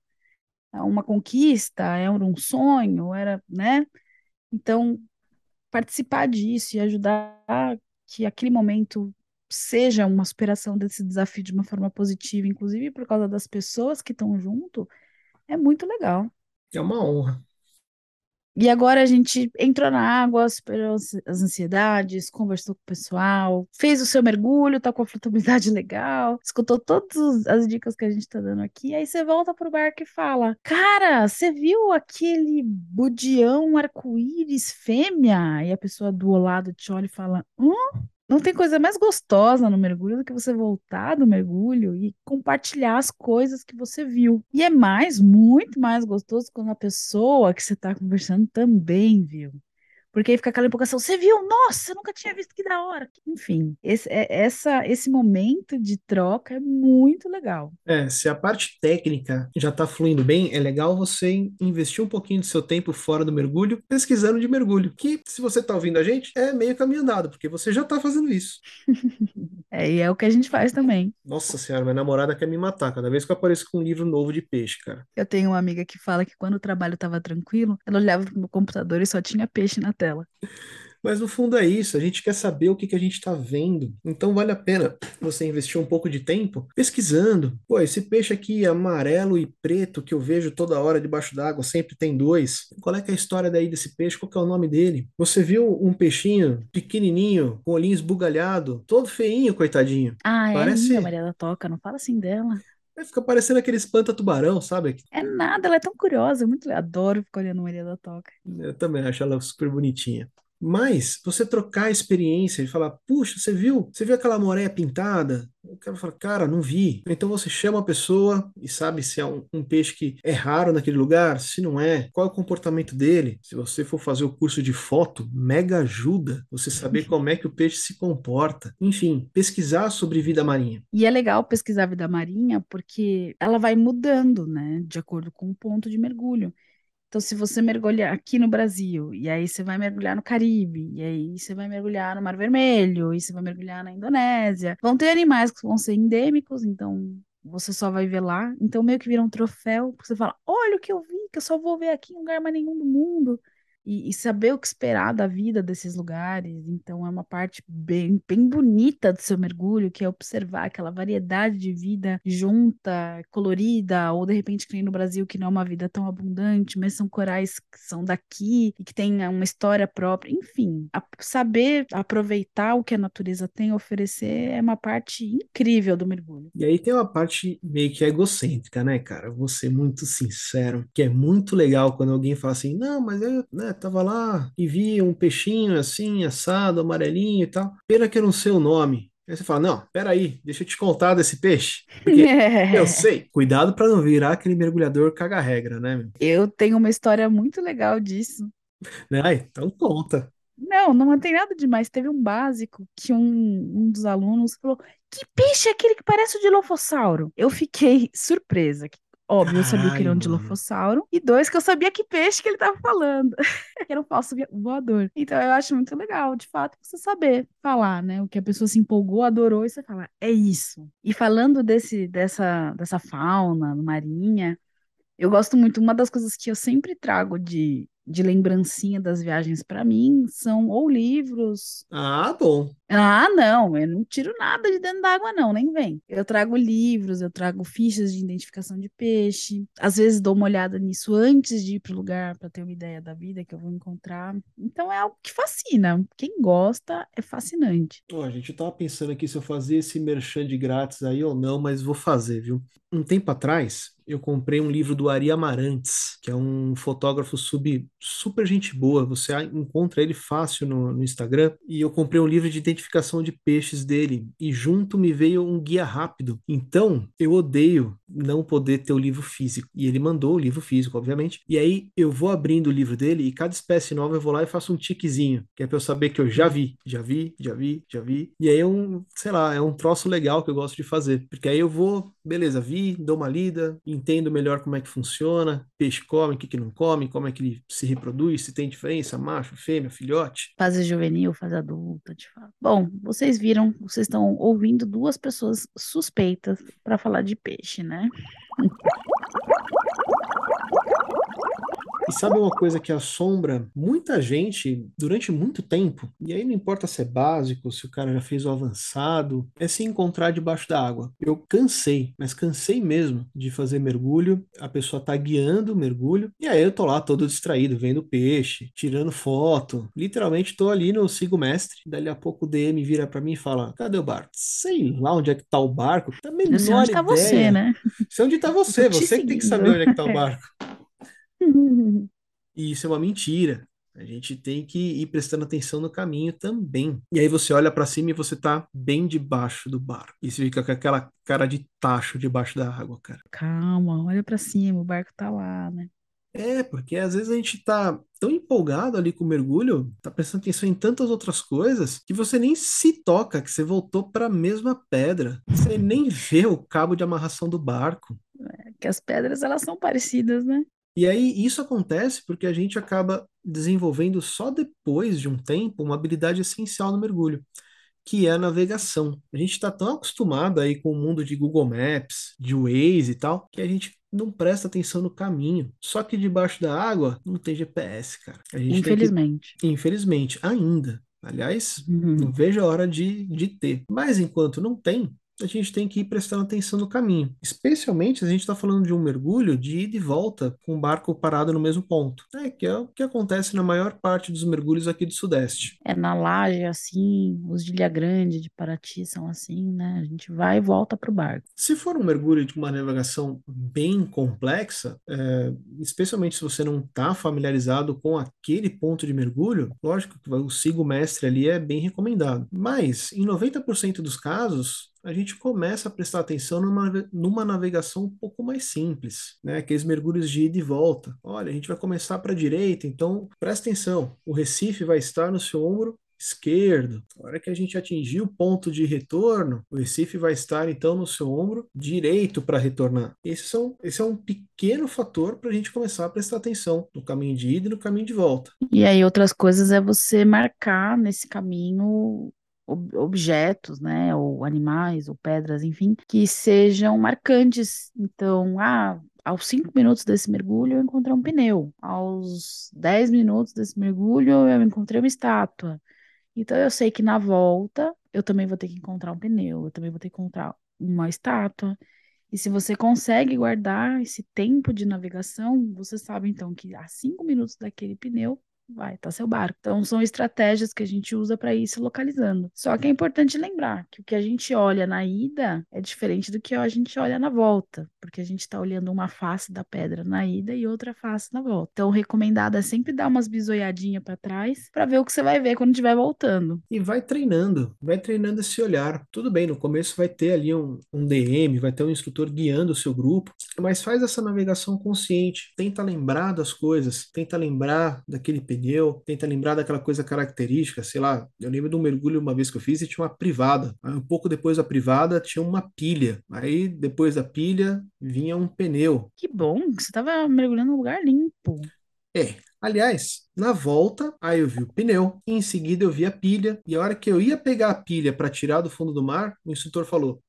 É uma conquista, é um sonho, era, né? Então, participar disso e ajudar que aquele momento seja uma superação desse desafio de uma forma positiva, inclusive por causa das pessoas que estão junto, é muito legal. É uma honra. E agora a gente entrou na água, superou as ansiedades, conversou com o pessoal, fez o seu mergulho, tá com a flutuabilidade legal, escutou todas as dicas que a gente tá dando aqui. Aí você volta pro barco e fala: Cara, você viu aquele budião arco-íris fêmea? E a pessoa do lado te olha e fala: Hum? Não tem coisa mais gostosa no mergulho do que você voltar do mergulho e compartilhar as coisas que você viu. E é mais, muito mais gostoso quando a pessoa que você está conversando também viu. Porque aí fica aquela empolgação, você viu? Nossa, eu nunca tinha visto que da hora. Enfim, esse, é, essa, esse momento de troca é muito legal. É, se a parte técnica já está fluindo bem, é legal você investir um pouquinho do seu tempo fora do mergulho, pesquisando de mergulho. Que, se você está ouvindo a gente, é meio caminho andado, porque você já está fazendo isso. é, e é o que a gente faz também. Nossa senhora, minha namorada quer me matar cada vez que eu apareço com um livro novo de peixe, cara. Eu tenho uma amiga que fala que quando o trabalho estava tranquilo, ela olhava pro meu computador e só tinha peixe na tela. Mas no fundo é isso, a gente quer saber o que, que a gente está vendo. Então vale a pena você investir um pouco de tempo pesquisando. Pô, esse peixe aqui amarelo e preto que eu vejo toda hora debaixo d'água, sempre tem dois. Qual é que é a história daí desse peixe? Qual que é o nome dele? Você viu um peixinho pequenininho, com olhinho esbugalhado, todo feinho, coitadinho. Ah, é Parece linda, Maria da Toca, não fala assim dela. É, fica parecendo aquele espanta-tubarão, sabe? É nada, ela é tão curiosa, muito. Adoro ficar olhando Maria da Toca. Eu também acho ela super bonitinha. Mas você trocar a experiência e falar, puxa, você viu? Você viu aquela moreia pintada? O cara fala, cara, não vi. Então você chama a pessoa e sabe se é um, um peixe que é raro naquele lugar, se não é, qual é o comportamento dele. Se você for fazer o curso de foto, mega ajuda você saber como é que o peixe se comporta. Enfim, pesquisar sobre vida marinha. E é legal pesquisar vida marinha porque ela vai mudando, né, de acordo com o ponto de mergulho. Então, se você mergulhar aqui no Brasil, e aí você vai mergulhar no Caribe, e aí você vai mergulhar no Mar Vermelho, e você vai mergulhar na Indonésia, vão ter animais que vão ser endêmicos, então você só vai ver lá. Então, meio que vira um troféu, porque você fala: olha o que eu vi, que eu só vou ver aqui em lugar mais nenhum do mundo e, e saber o que esperar da vida desses lugares. Então, é uma parte bem, bem bonita do seu mergulho, que é observar aquela variedade de vida junta, colorida, ou de repente, que nem no Brasil, que não é uma vida tão abundante, mas são corais que são daqui e que têm uma história própria. Enfim, a- saber aproveitar o que a natureza tem a oferecer é uma parte incrível do mergulho. E aí tem uma parte meio que egocêntrica, né, cara? Vou ser muito sincero, que é muito legal quando alguém fala assim, não, mas eu, né, tava lá e vi um peixinho assim, assado, amarelinho e tal. Pena que eu não sei o nome. Aí você fala, não, peraí, deixa eu te contar desse peixe. Porque eu sei. Cuidado para não virar aquele mergulhador caga-regra, né, meu? Eu tenho uma história muito legal disso. Ai, então conta. Não, não tem nada demais. Teve um básico que um, um dos alunos falou: Que peixe é aquele que parece o dilofossauro? Eu fiquei surpresa. que, Óbvio, eu sabia que ele era um dilofossauro. E dois, que eu sabia que peixe que ele estava falando. Que era um falso voador. Então, eu acho muito legal, de fato, você saber falar, né? O que a pessoa se empolgou, adorou, e você fala, é isso. E falando desse, dessa, dessa fauna marinha, eu gosto muito, uma das coisas que eu sempre trago de, de lembrancinha das viagens para mim são ou livros. Ah, bom. Ah, não, eu não tiro nada de dentro d'água, não, nem vem. Eu trago livros, eu trago fichas de identificação de peixe. Às vezes dou uma olhada nisso antes de ir para o lugar para ter uma ideia da vida que eu vou encontrar. Então é algo que fascina. Quem gosta é fascinante. Ó, gente, eu tava pensando aqui se eu fazia esse merchan de grátis aí ou não, mas vou fazer, viu? Um tempo atrás, eu comprei um livro do Ari Amarantes, que é um fotógrafo sub, super gente boa. Você encontra ele fácil no, no Instagram. E eu comprei um livro de identificação de peixes dele. E junto me veio um guia rápido. Então, eu odeio não poder ter o livro físico. E ele mandou o livro físico, obviamente. E aí eu vou abrindo o livro dele e cada espécie nova eu vou lá e faço um tiquezinho, que é pra eu saber que eu já vi, já vi, já vi, já vi. E aí é um, sei lá, é um troço legal que eu gosto de fazer. Porque aí eu vou, beleza, vi, dou uma lida, entendo melhor como é que funciona, peixe come, o que que não come, como é que ele se reproduz, se tem diferença, macho, fêmea, filhote. Fase juvenil, fase adulta, de fato. Bom, vocês viram, vocês estão ouvindo duas pessoas suspeitas para falar de peixe, né? E sabe uma coisa que assombra muita gente durante muito tempo? E aí não importa se é básico, se o cara já fez o avançado, é se encontrar debaixo da água. Eu cansei, mas cansei mesmo de fazer mergulho. A pessoa tá guiando o mergulho e aí eu tô lá todo distraído, vendo peixe, tirando foto. Literalmente tô ali no Sigo Mestre. Dali a pouco o DM vira pra mim e fala: Cadê o barco? Sei lá onde é que tá o barco. Tá a Eu sei menor onde tá você, ideia. né? Sei onde tá você, você que tem que saber onde é que tá o barco. E isso é uma mentira. A gente tem que ir prestando atenção no caminho também. E aí você olha para cima e você tá bem debaixo do barco. E você fica com aquela cara de tacho debaixo da água, cara. Calma, olha pra cima, o barco tá lá, né? É, porque às vezes a gente tá tão empolgado ali com o mergulho, tá prestando atenção em tantas outras coisas, que você nem se toca, que você voltou para a mesma pedra. Você nem vê o cabo de amarração do barco. Que as pedras, elas são parecidas, né? E aí isso acontece porque a gente acaba desenvolvendo só depois de um tempo uma habilidade essencial no mergulho, que é a navegação. A gente está tão acostumado aí com o mundo de Google Maps, de Waze e tal, que a gente não presta atenção no caminho. Só que debaixo da água não tem GPS, cara. Infelizmente. Que... Infelizmente, ainda. Aliás, uhum. não vejo a hora de, de ter. Mas enquanto não tem, a gente tem que ir prestando atenção no caminho. Especialmente se a gente está falando de um mergulho de ida e volta com o barco parado no mesmo ponto. É, que é o que acontece na maior parte dos mergulhos aqui do Sudeste. É, na laje, assim, os de Ilha Grande, de Paraty são assim, né? A gente vai e volta para o barco. Se for um mergulho de uma navegação bem complexa, é, especialmente se você não está familiarizado com aquele ponto de mergulho, lógico que o sigo mestre ali é bem recomendado. Mas, em 90% dos casos, a gente começa a prestar atenção numa, numa navegação um pouco mais simples, né? Aqueles mergulhos de ida e volta. Olha, a gente vai começar para a direita, então presta atenção. O Recife vai estar no seu ombro esquerdo. Na hora que a gente atingir o ponto de retorno, o Recife vai estar então no seu ombro direito para retornar. Esse, são, esse é um pequeno fator para a gente começar a prestar atenção no caminho de ida e no caminho de volta. E aí, outras coisas é você marcar nesse caminho objetos, né, ou animais, ou pedras, enfim, que sejam marcantes. Então, ah, aos cinco minutos desse mergulho eu encontrei um pneu, aos dez minutos desse mergulho eu encontrei uma estátua. Então eu sei que na volta eu também vou ter que encontrar um pneu, eu também vou ter que encontrar uma estátua. E se você consegue guardar esse tempo de navegação, você sabe então que a cinco minutos daquele pneu vai, tá seu barco. Então, são estratégias que a gente usa para ir se localizando. Só que é importante lembrar que o que a gente olha na ida é diferente do que a gente olha na volta, porque a gente está olhando uma face da pedra na ida e outra face na volta. Então, recomendado é sempre dar umas bisoiadinhas para trás para ver o que você vai ver quando estiver voltando. E vai treinando, vai treinando esse olhar. Tudo bem, no começo vai ter ali um, um DM, vai ter um instrutor guiando o seu grupo, mas faz essa navegação consciente. Tenta lembrar das coisas, tenta lembrar daquele pneu, tenta lembrar daquela coisa característica, sei lá, eu lembro de um mergulho uma vez que eu fiz e tinha uma privada. Aí, um pouco depois da privada tinha uma pilha. Aí depois da pilha vinha um pneu. Que bom, você estava mergulhando num lugar limpo. É, Aliás, na volta, aí eu vi o pneu, e em seguida eu vi a pilha, e a hora que eu ia pegar a pilha para tirar do fundo do mar, o instrutor falou: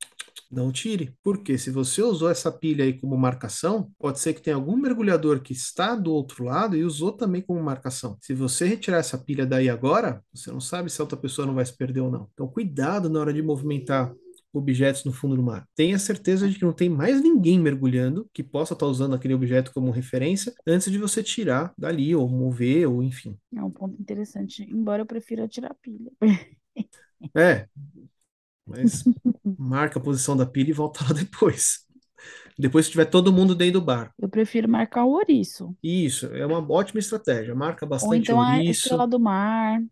não tire. Porque se você usou essa pilha aí como marcação, pode ser que tenha algum mergulhador que está do outro lado e usou também como marcação. Se você retirar essa pilha daí agora, você não sabe se a outra pessoa não vai se perder ou não. Então, cuidado na hora de movimentar objetos no fundo do mar. Tenha certeza de que não tem mais ninguém mergulhando que possa estar usando aquele objeto como referência antes de você tirar dali ou mover ou enfim. É um ponto interessante, embora eu prefira tirar a pilha. É, mas marca a posição da pilha e volta lá depois. Depois que tiver todo mundo dentro do barco. Eu prefiro marcar o ouriço. Isso, é uma ótima estratégia. Marca bastante Ou então ouriço. a estrela do mar.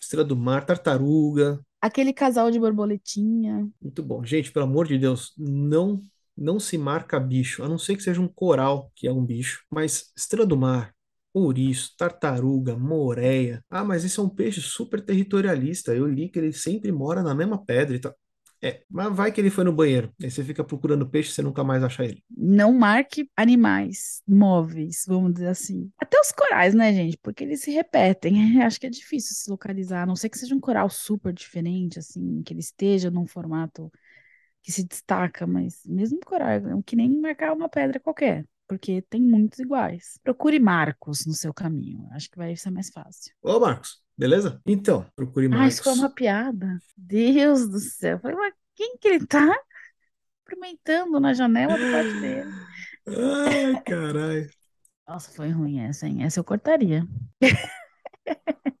Estrela do mar, tartaruga. Aquele casal de borboletinha. Muito bom. Gente, pelo amor de Deus, não não se marca bicho, a não ser que seja um coral, que é um bicho. Mas estrela do mar, ouriço, tartaruga, moreia. Ah, mas esse é um peixe super territorialista. Eu li que ele sempre mora na mesma pedra e tal. É, mas vai que ele foi no banheiro. Aí você fica procurando peixe e você nunca mais acha ele. Não marque animais móveis, vamos dizer assim. Até os corais, né, gente? Porque eles se repetem. Acho que é difícil se localizar, a não ser que seja um coral super diferente, assim, que ele esteja num formato que se destaca, mas mesmo coral, é que nem marcar uma pedra qualquer porque tem muitos iguais. Procure Marcos no seu caminho, acho que vai ser mais fácil. Ô, Marcos, beleza? Então, procure Marcos. Ah, isso foi uma piada. Deus do céu. Falei, mas quem que ele tá cumprimentando na janela do quarto dele? Ai, caralho. Nossa, foi ruim essa, hein? Essa eu cortaria.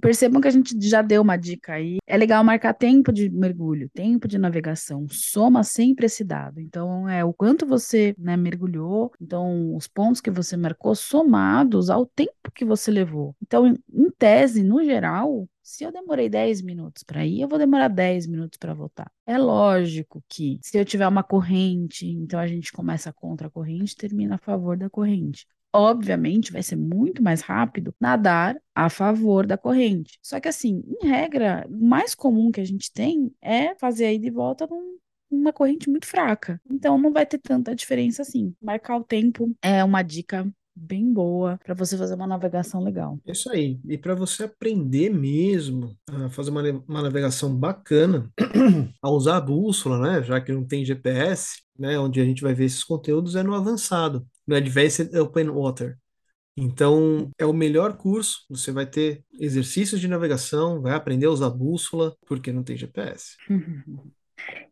Percebam que a gente já deu uma dica aí. É legal marcar tempo de mergulho, tempo de navegação. Soma sempre esse dado. Então, é o quanto você né, mergulhou, então os pontos que você marcou somados ao tempo que você levou. Então, em, tese, no geral, se eu demorei 10 minutos para ir, eu vou demorar 10 minutos para voltar. É lógico que se eu tiver uma corrente, então a gente começa contra a corrente, termina a favor da corrente obviamente vai ser muito mais rápido nadar a favor da corrente. Só que assim, em regra, o mais comum que a gente tem é fazer a ida e volta num uma corrente muito fraca. Então não vai ter tanta diferença assim. Marcar o tempo é uma dica bem boa para você fazer uma navegação legal. Isso aí. E para você aprender mesmo a fazer uma, uma navegação bacana, a usar a bússola, né? Já que não tem GPS, né? Onde a gente vai ver esses conteúdos é no avançado, no Advanced Open Water. Então, é o melhor curso. Você vai ter exercícios de navegação, vai aprender a usar bússola, porque não tem GPS.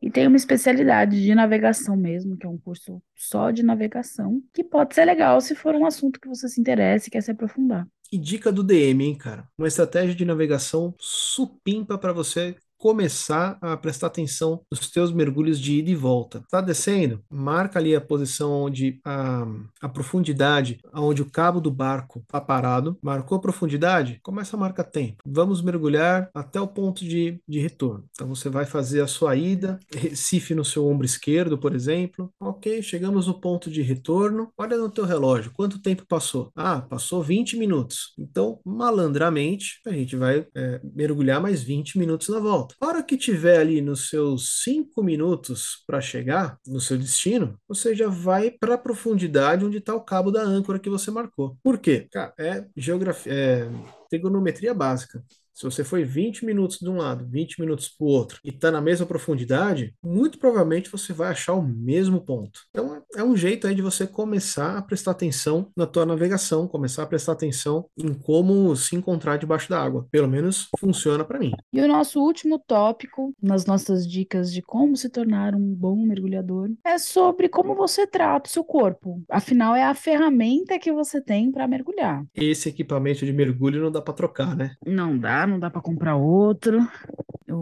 E tem uma especialidade de navegação mesmo, que é um curso só de navegação, que pode ser legal se for um assunto que você se interessa e quer se aprofundar. E dica do DM, hein, cara? Uma estratégia de navegação supimpa para você começar a prestar atenção nos teus mergulhos de ida e volta. Tá descendo? Marca ali a posição onde a, a profundidade, onde o cabo do barco está parado. Marcou a profundidade? Começa a marcar tempo. Vamos mergulhar até o ponto de, de retorno. Então você vai fazer a sua ida, Recife no seu ombro esquerdo, por exemplo. Ok, chegamos no ponto de retorno. Olha no teu relógio, quanto tempo passou? Ah, passou 20 minutos. Então, malandramente, a gente vai é, mergulhar mais 20 minutos na volta A hora que tiver ali nos seus cinco minutos para chegar no seu destino, você já vai para a profundidade onde está o cabo da âncora que você marcou. Por quê? Cara, é geografia, é trigonometria básica. Se você foi 20 minutos de um lado, 20 minutos para o outro e está na mesma profundidade, muito provavelmente você vai achar o mesmo ponto. Então é um jeito aí de você começar a prestar atenção na tua navegação, começar a prestar atenção em como se encontrar debaixo da água. Pelo menos funciona para mim. E o nosso último tópico nas nossas dicas de como se tornar um bom mergulhador é sobre como você trata o seu corpo. Afinal, é a ferramenta que você tem para mergulhar. Esse equipamento de mergulho não dá para trocar, né? Não dá, não dá para comprar outro.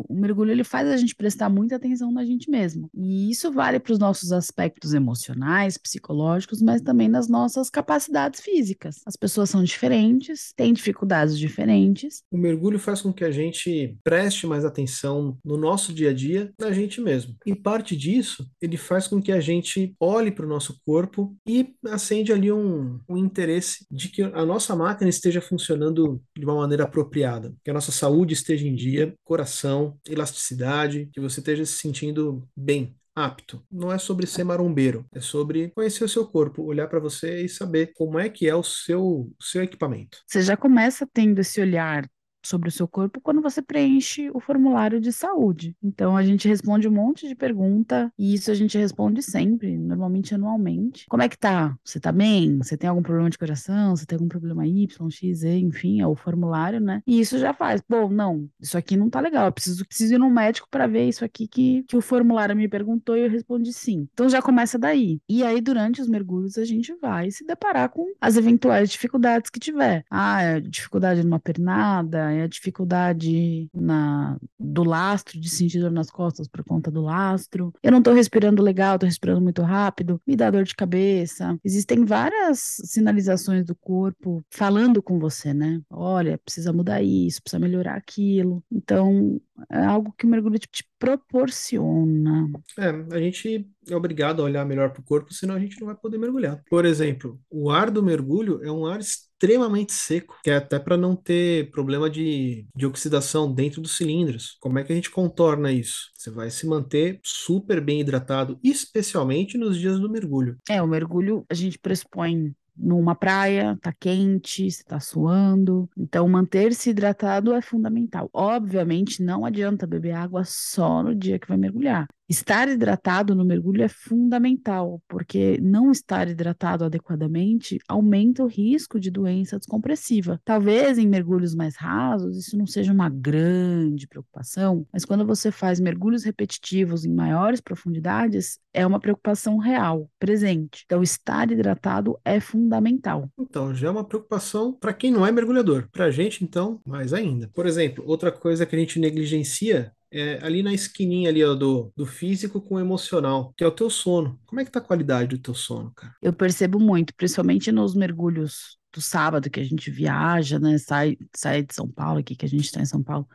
O mergulho ele faz a gente prestar muita atenção na gente mesmo. E isso vale para os nossos aspectos emocionais, psicológicos, mas também nas nossas capacidades físicas. As pessoas são diferentes, têm dificuldades diferentes. O mergulho faz com que a gente preste mais atenção no nosso dia a dia, na gente mesmo. Em parte disso, ele faz com que a gente olhe para o nosso corpo e acende ali um, um interesse de que a nossa máquina esteja funcionando de uma maneira apropriada, que a nossa saúde esteja em dia, coração elasticidade, que você esteja se sentindo bem, apto. Não é sobre ser marombeiro, é sobre conhecer o seu corpo, olhar para você e saber como é que é o seu, seu equipamento. Você já começa tendo esse olhar sobre o seu corpo quando você preenche o formulário de saúde. Então a gente responde um monte de pergunta e isso a gente responde sempre, normalmente anualmente. Como é que tá? Você tá bem? Você tem algum problema de coração? Você tem algum problema Y, X, E, enfim, é o formulário, né? E isso já faz. Bom, não, isso aqui não tá legal. Eu preciso, preciso ir no médico para ver isso aqui que, que o formulário me perguntou e eu respondi sim. Então já começa daí. E aí, durante os mergulhos, a gente vai se deparar com as eventuais dificuldades que tiver. Ah, é dificuldade numa pernada, é a dificuldade na, do lastro, de sentir dor nas costas por conta do lastro. Eu não tô respirando legal, tô respirando muito rápido, me dá dor de cabeça. Existem várias sinalizações do corpo falando com você, né? Olha, precisa mudar isso, precisa melhorar aquilo. Então, é algo que o mergulho te proporciona. É, a gente é obrigado a olhar melhor para o corpo, senão a gente não vai poder mergulhar. Por exemplo, o ar do mergulho é um ar extremamente seco, que é até para não ter problema de, de oxidação dentro dos cilindros. Como é que a gente contorna isso? Você vai se manter super bem hidratado, especialmente nos dias do mergulho. É, o mergulho a gente pressupõe numa praia, tá quente, você tá suando. Então, manter-se hidratado é fundamental. Obviamente, não adianta beber água só no dia que vai mergulhar. Estar hidratado no mergulho é fundamental, porque não estar hidratado adequadamente aumenta o risco de doença descompressiva. Talvez em mergulhos mais rasos isso não seja uma grande preocupação, mas quando você faz mergulhos repetitivos em maiores profundidades, é uma preocupação real, presente. Então, estar hidratado é fundamental. Então, já é uma preocupação para quem não é mergulhador. Para a gente, então, mais ainda. Por exemplo, outra coisa que a gente negligencia é, ali na esquininha ali ó, do, do físico com o emocional, que é o teu sono. Como é que tá a qualidade do teu sono, cara? Eu percebo muito, principalmente nos mergulhos do sábado que a gente viaja, né? Sai, sai de São Paulo, aqui que a gente está em São Paulo,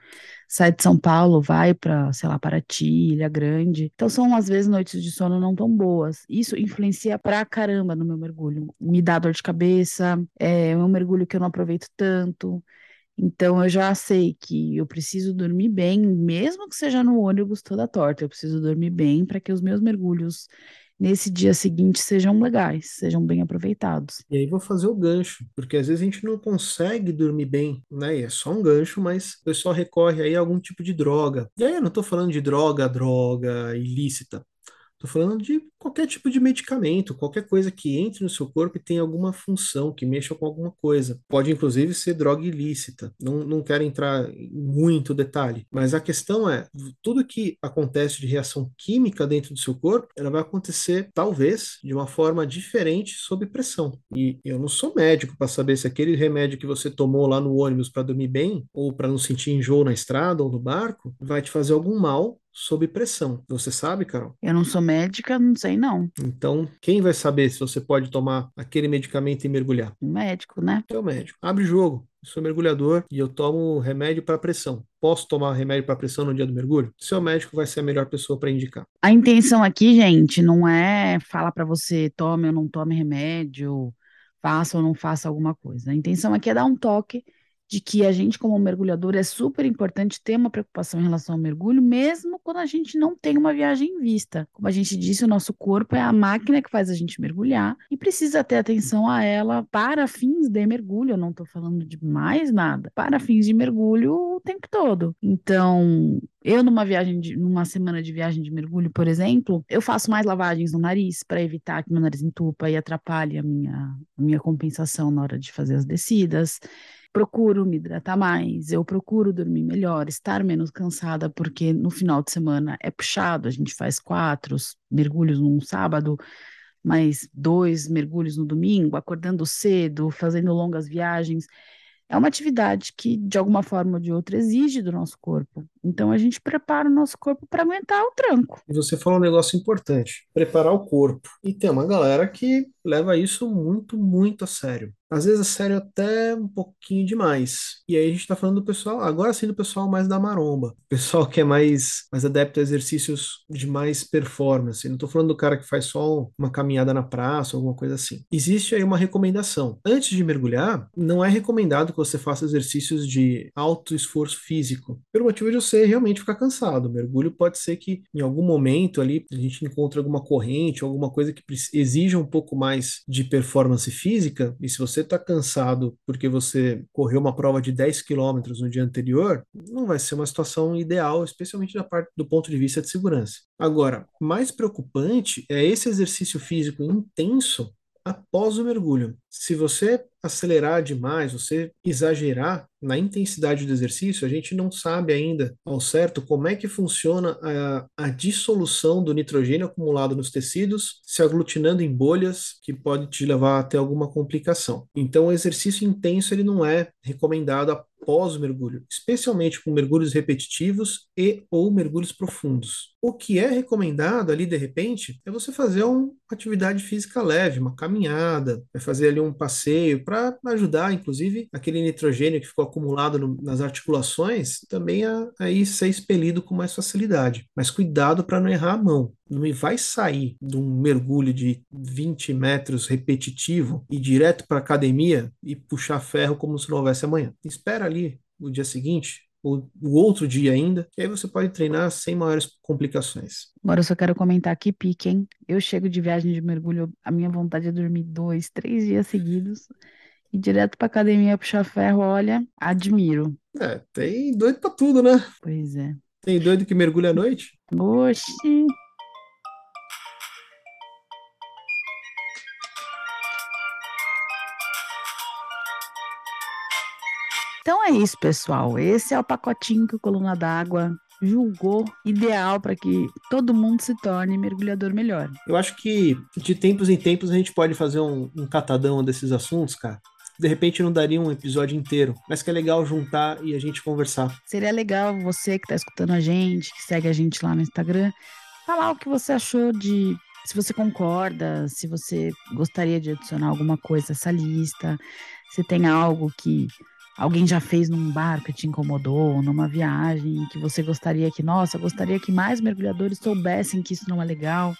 sai de São Paulo, vai para, sei lá, Paraty, Ilha Grande. Então são às vezes noites de sono não tão boas. Isso influencia pra caramba no meu mergulho. Me dá dor de cabeça, é um mergulho que eu não aproveito tanto. Então eu já sei que eu preciso dormir bem, mesmo que seja no ônibus toda torta, eu preciso dormir bem para que os meus mergulhos nesse dia seguinte sejam legais, sejam bem aproveitados. E aí vou fazer o gancho, porque às vezes a gente não consegue dormir bem, né? E é só um gancho, mas o pessoal recorre aí a algum tipo de droga. E aí eu não estou falando de droga, droga ilícita. Estou falando de qualquer tipo de medicamento, qualquer coisa que entre no seu corpo e tenha alguma função, que mexa com alguma coisa. Pode inclusive ser droga ilícita. Não, não quero entrar em muito detalhe, mas a questão é: tudo que acontece de reação química dentro do seu corpo, ela vai acontecer talvez de uma forma diferente sob pressão. E eu não sou médico para saber se aquele remédio que você tomou lá no ônibus para dormir bem ou para não sentir enjoo na estrada ou no barco vai te fazer algum mal sob pressão. Você sabe, Carol? Eu não sou médica, não sei não. Então, quem vai saber se você pode tomar aquele medicamento e mergulhar? O médico, né? É o médico. Abre o jogo. Eu sou mergulhador e eu tomo remédio para pressão. Posso tomar remédio para pressão no dia do mergulho? Seu médico vai ser a melhor pessoa para indicar. A intenção aqui, gente, não é falar para você tome ou não tome remédio, faça ou não faça alguma coisa. A intenção aqui é dar um toque de que a gente, como mergulhador, é super importante ter uma preocupação em relação ao mergulho, mesmo quando a gente não tem uma viagem em vista. Como a gente disse, o nosso corpo é a máquina que faz a gente mergulhar e precisa ter atenção a ela para fins de mergulho. Eu não estou falando de mais nada, para fins de mergulho o tempo todo. Então, eu, numa viagem, de, numa semana de viagem de mergulho, por exemplo, eu faço mais lavagens no nariz para evitar que meu nariz entupa e atrapalhe a minha, a minha compensação na hora de fazer as descidas procuro me hidratar mais, eu procuro dormir melhor, estar menos cansada, porque no final de semana é puxado, a gente faz quatro mergulhos num sábado, mais dois mergulhos no domingo, acordando cedo, fazendo longas viagens. É uma atividade que, de alguma forma ou de outra, exige do nosso corpo. Então, a gente prepara o nosso corpo para aguentar o tranco. Você falou um negócio importante: preparar o corpo. E tem uma galera que leva isso muito, muito a sério às vezes é sério até um pouquinho demais. E aí a gente tá falando do pessoal, agora sim do pessoal mais da maromba, o pessoal que é mais, mais adepto a exercícios de mais performance. não tô falando do cara que faz só uma caminhada na praça, alguma coisa assim. Existe aí uma recomendação. Antes de mergulhar, não é recomendado que você faça exercícios de alto esforço físico, pelo motivo de você realmente ficar cansado. O mergulho pode ser que em algum momento ali a gente encontre alguma corrente, alguma coisa que exija um pouco mais de performance física, e se você está cansado porque você correu uma prova de 10 quilômetros no dia anterior, não vai ser uma situação ideal, especialmente da parte do ponto de vista de segurança. Agora, mais preocupante é esse exercício físico intenso após o mergulho. Se você acelerar demais, você exagerar na intensidade do exercício, a gente não sabe ainda ao certo como é que funciona a, a dissolução do nitrogênio acumulado nos tecidos, se aglutinando em bolhas, que pode te levar até alguma complicação. Então, o exercício intenso ele não é recomendado após o mergulho, especialmente com mergulhos repetitivos e ou mergulhos profundos. O que é recomendado ali de repente é você fazer uma atividade física leve, uma caminhada, vai fazer ali um passeio para ajudar, inclusive, aquele nitrogênio que ficou acumulado no, nas articulações também a, a ser expelido com mais facilidade. Mas cuidado para não errar a mão. Não vai sair de um mergulho de 20 metros repetitivo e direto para a academia e puxar ferro como se não houvesse amanhã. Espera ali o dia seguinte, o, o outro dia ainda, que aí você pode treinar sem maiores complicações. Agora eu só quero comentar aqui, pique, hein? Eu chego de viagem de mergulho, a minha vontade é dormir dois, três dias seguidos e direto pra academia puxar ferro, olha, admiro. É, tem doido pra tudo, né? Pois é. Tem doido que mergulha à noite? Oxi. Então é isso, pessoal. Esse é o pacotinho que o Coluna d'Água julgou ideal para que todo mundo se torne mergulhador melhor. Eu acho que de tempos em tempos a gente pode fazer um, um catadão desses assuntos, cara de repente não daria um episódio inteiro, mas que é legal juntar e a gente conversar. Seria legal você que está escutando a gente, que segue a gente lá no Instagram, falar o que você achou de. Se você concorda, se você gostaria de adicionar alguma coisa a essa lista, se tem algo que alguém já fez num barco que te incomodou, numa viagem, que você gostaria que, nossa, gostaria que mais mergulhadores soubessem que isso não é legal.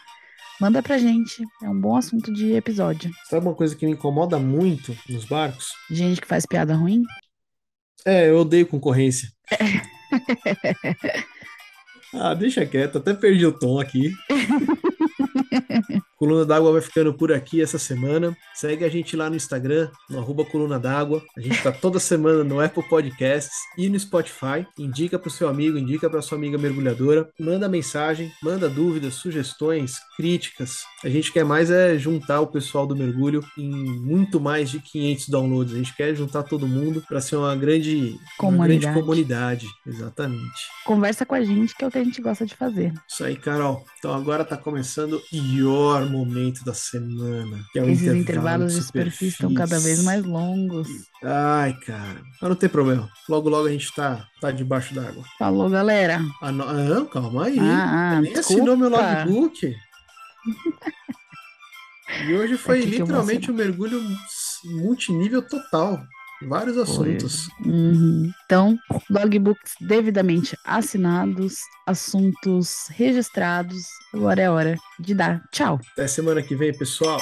Manda pra gente, é um bom assunto de episódio. Sabe uma coisa que me incomoda muito nos barcos? Gente que faz piada ruim? É, eu odeio concorrência. ah, deixa quieto, até perdi o tom aqui. Coluna d'Água vai ficando por aqui essa semana. Segue a gente lá no Instagram, no arroba Coluna d'Água. A gente está toda semana no Apple Podcasts e no Spotify. Indica para o seu amigo, indica para sua amiga mergulhadora. Manda mensagem, manda dúvidas, sugestões, críticas. A gente quer mais é juntar o pessoal do mergulho em muito mais de 500 downloads. A gente quer juntar todo mundo para ser uma grande comunidade. Uma grande comunidade. Exatamente. Conversa com a gente, que é o que a gente gosta de fazer. Isso aí, Carol. Então agora está começando pior momento da semana. Que é o Esses intervalo intervalos de superfície estão cada vez mais longos. Ai, cara. Mas não tem problema. Logo, logo a gente tá, tá debaixo d'água. Falou, galera. Ah, não, ah, calma aí. Ah, ah, nem assinou meu logbook. e hoje foi literalmente um mergulho multinível total. Vários assuntos. Uhum. Então, logbooks devidamente assinados, assuntos registrados. Agora é hora de dar tchau. Até semana que vem, pessoal.